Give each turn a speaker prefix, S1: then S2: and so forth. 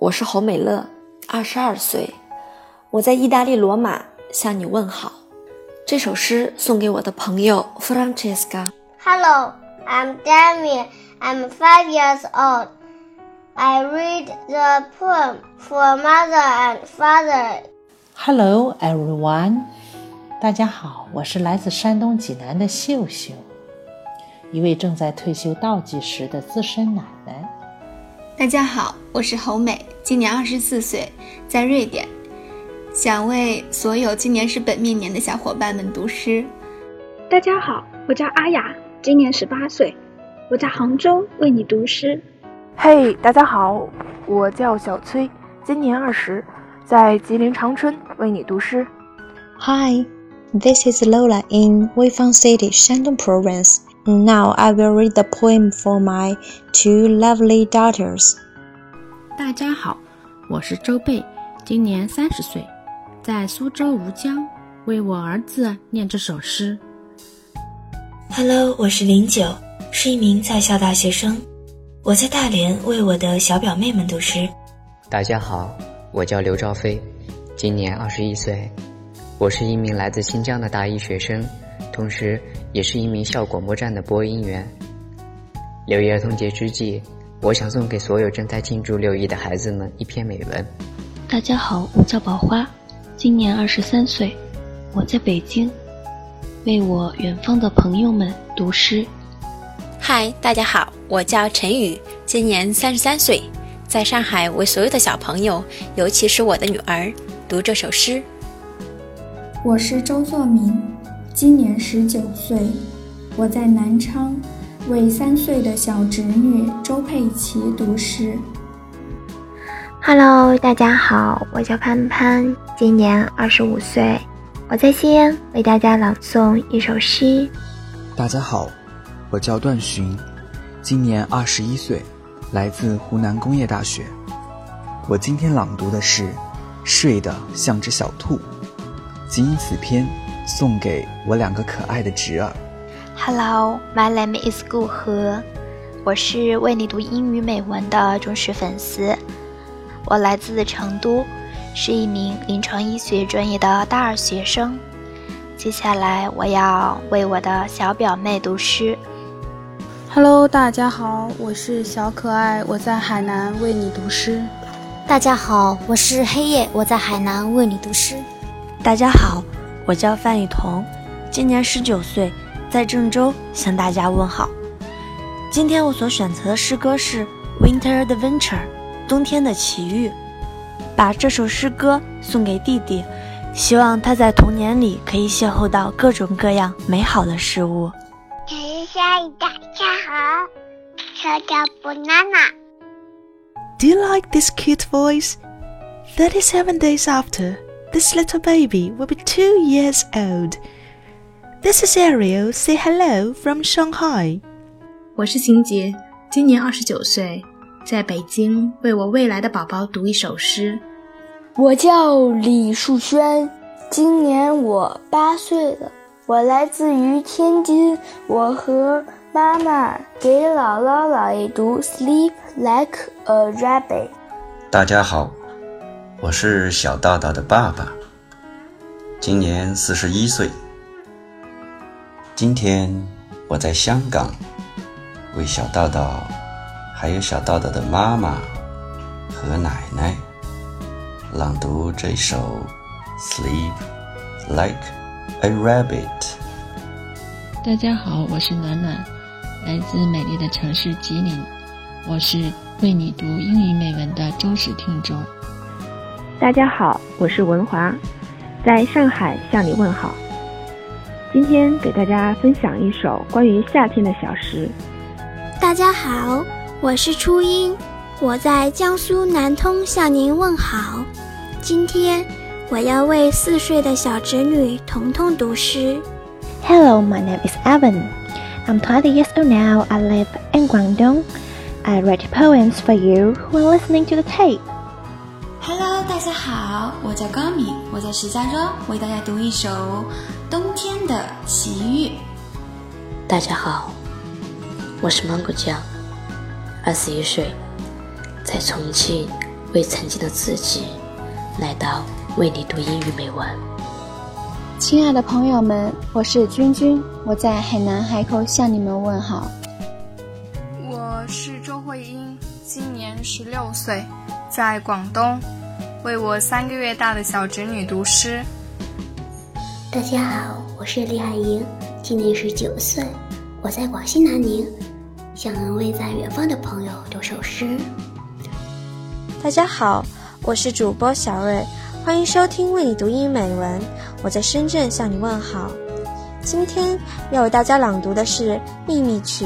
S1: 我是侯美乐，二十二岁，我在意大利罗马向你问好。这首诗送给我的朋友 Francesca。
S2: Hello, I'm Damien. I'm five years old. I read the poem for mother and father.
S3: Hello, everyone. 大家好，我是来自山东济南的秀秀，一位正在退休倒计时的资深奶奶。
S4: 大家好，我是侯美，今年二十四岁，在瑞典，想为所有今年是本命年的小伙伴们读诗。
S5: 大家好，我叫阿雅，今年十八岁，我在杭州为你读诗。
S6: 嘿，大家好，我叫小崔，今年二十，在吉林长春为你读诗。
S7: Hi, this is Lola in Weifang City, Shandong Province. Now I will read the poem for my two lovely daughters.
S8: 大家好，我是周贝，今年三十岁，在苏州吴江为我儿子念这首诗。
S9: Hello，我是林九，是一名在校大学生，我在大连为我的小表妹们读诗。
S10: 大家好，我叫刘兆飞，今年二十一岁，我是一名来自新疆的大一学生。同时，也是一名校广播站的播音员。六一儿童节之际，我想送给所有正在庆祝六一的孩子们一篇美文。
S11: 大家好，我叫宝花，今年二十三岁，我在北京，为我远方的朋友们读诗。
S12: 嗨，大家好，我叫陈宇，今年三十三岁，在上海为所有的小朋友，尤其是我的女儿，读这首诗。
S13: 我是周作明。今年十九岁，我在南昌为三岁的小侄女周佩奇读诗。
S14: Hello，大家好，我叫潘潘，今年二十五岁，我在西安为大家朗诵一首诗。
S15: 大家好，我叫段寻，今年二十一岁，来自湖南工业大学。我今天朗读的是《睡得像只小兔》，仅以此篇。送给我两个可爱的侄儿。
S14: Hello, my name is 顾和，我是为你读英语美文的忠实粉丝。我来自成都，是一名临床医学专业的大二学生。接下来我要为我的小表妹读诗。
S16: Hello，大家好，我是小可爱，我在海南为你读诗。
S17: 大家好，我是黑夜，我在海南为你读诗。
S18: 大家好。我叫范雨桐，今年十九岁，在郑州向大家问好。今天我所选择的诗歌是《Winter Adventure》，冬天的奇遇。把这首诗歌送给弟弟，希望他在童年里可以邂逅到各种各样美好的事物。
S2: 大家好，我叫 banana。
S19: Do you like this cute voice? Thirty-seven days after. This little baby will be two years old. This is Ariel. Say hello from Shanghai.
S4: 我是秦杰，今年二十九岁，在北京为我未来的宝宝读一首诗。
S20: 我叫李树轩，今年我八岁了，我来自于天津，我和妈妈给姥姥姥爷读《Sleep Like a Rabbit》。
S21: 大家好。我是小道道的爸爸，今年四十一岁。今天我在香港为小道道，还有小道道的妈妈和奶奶朗读这首《Sleep Like a Rabbit》。
S8: 大家好，我是暖暖，来自美丽的城市吉林，我是为你读英语美文的忠实听众。
S22: 大家好，我是文华，在上海向你问好。今天给大家分享一首关于夏天的小诗。
S23: 大家好，我是初音，我在江苏南通向您问好。今天我要为四岁的小侄女彤彤读诗。
S24: Hello, my name is Evan. I'm 20 years old now. I live in Guangdong. I write poems for you who are listening to the tape.
S4: Hello，大家好，我叫高敏，我在石家庄为大家读一首《冬天的奇遇》。
S25: 大家好，我是芒果酱，二十一岁，在重庆为曾经的自己来到为你读英语美文。
S13: 亲爱的朋友们，我是君君，我在海南海口向你们问好。
S26: 我是周慧英，今年十六岁，在广东，为我三个月大的小侄女读诗。
S27: 大家好，我是李海莹，今年十九岁，我在广西南宁，想为在远方的朋友读首诗。
S10: 大家好，我是主播小瑞，欢迎收听为你读英语美文。我在深圳向你问好。今天要为大家朗读的是《秘密曲》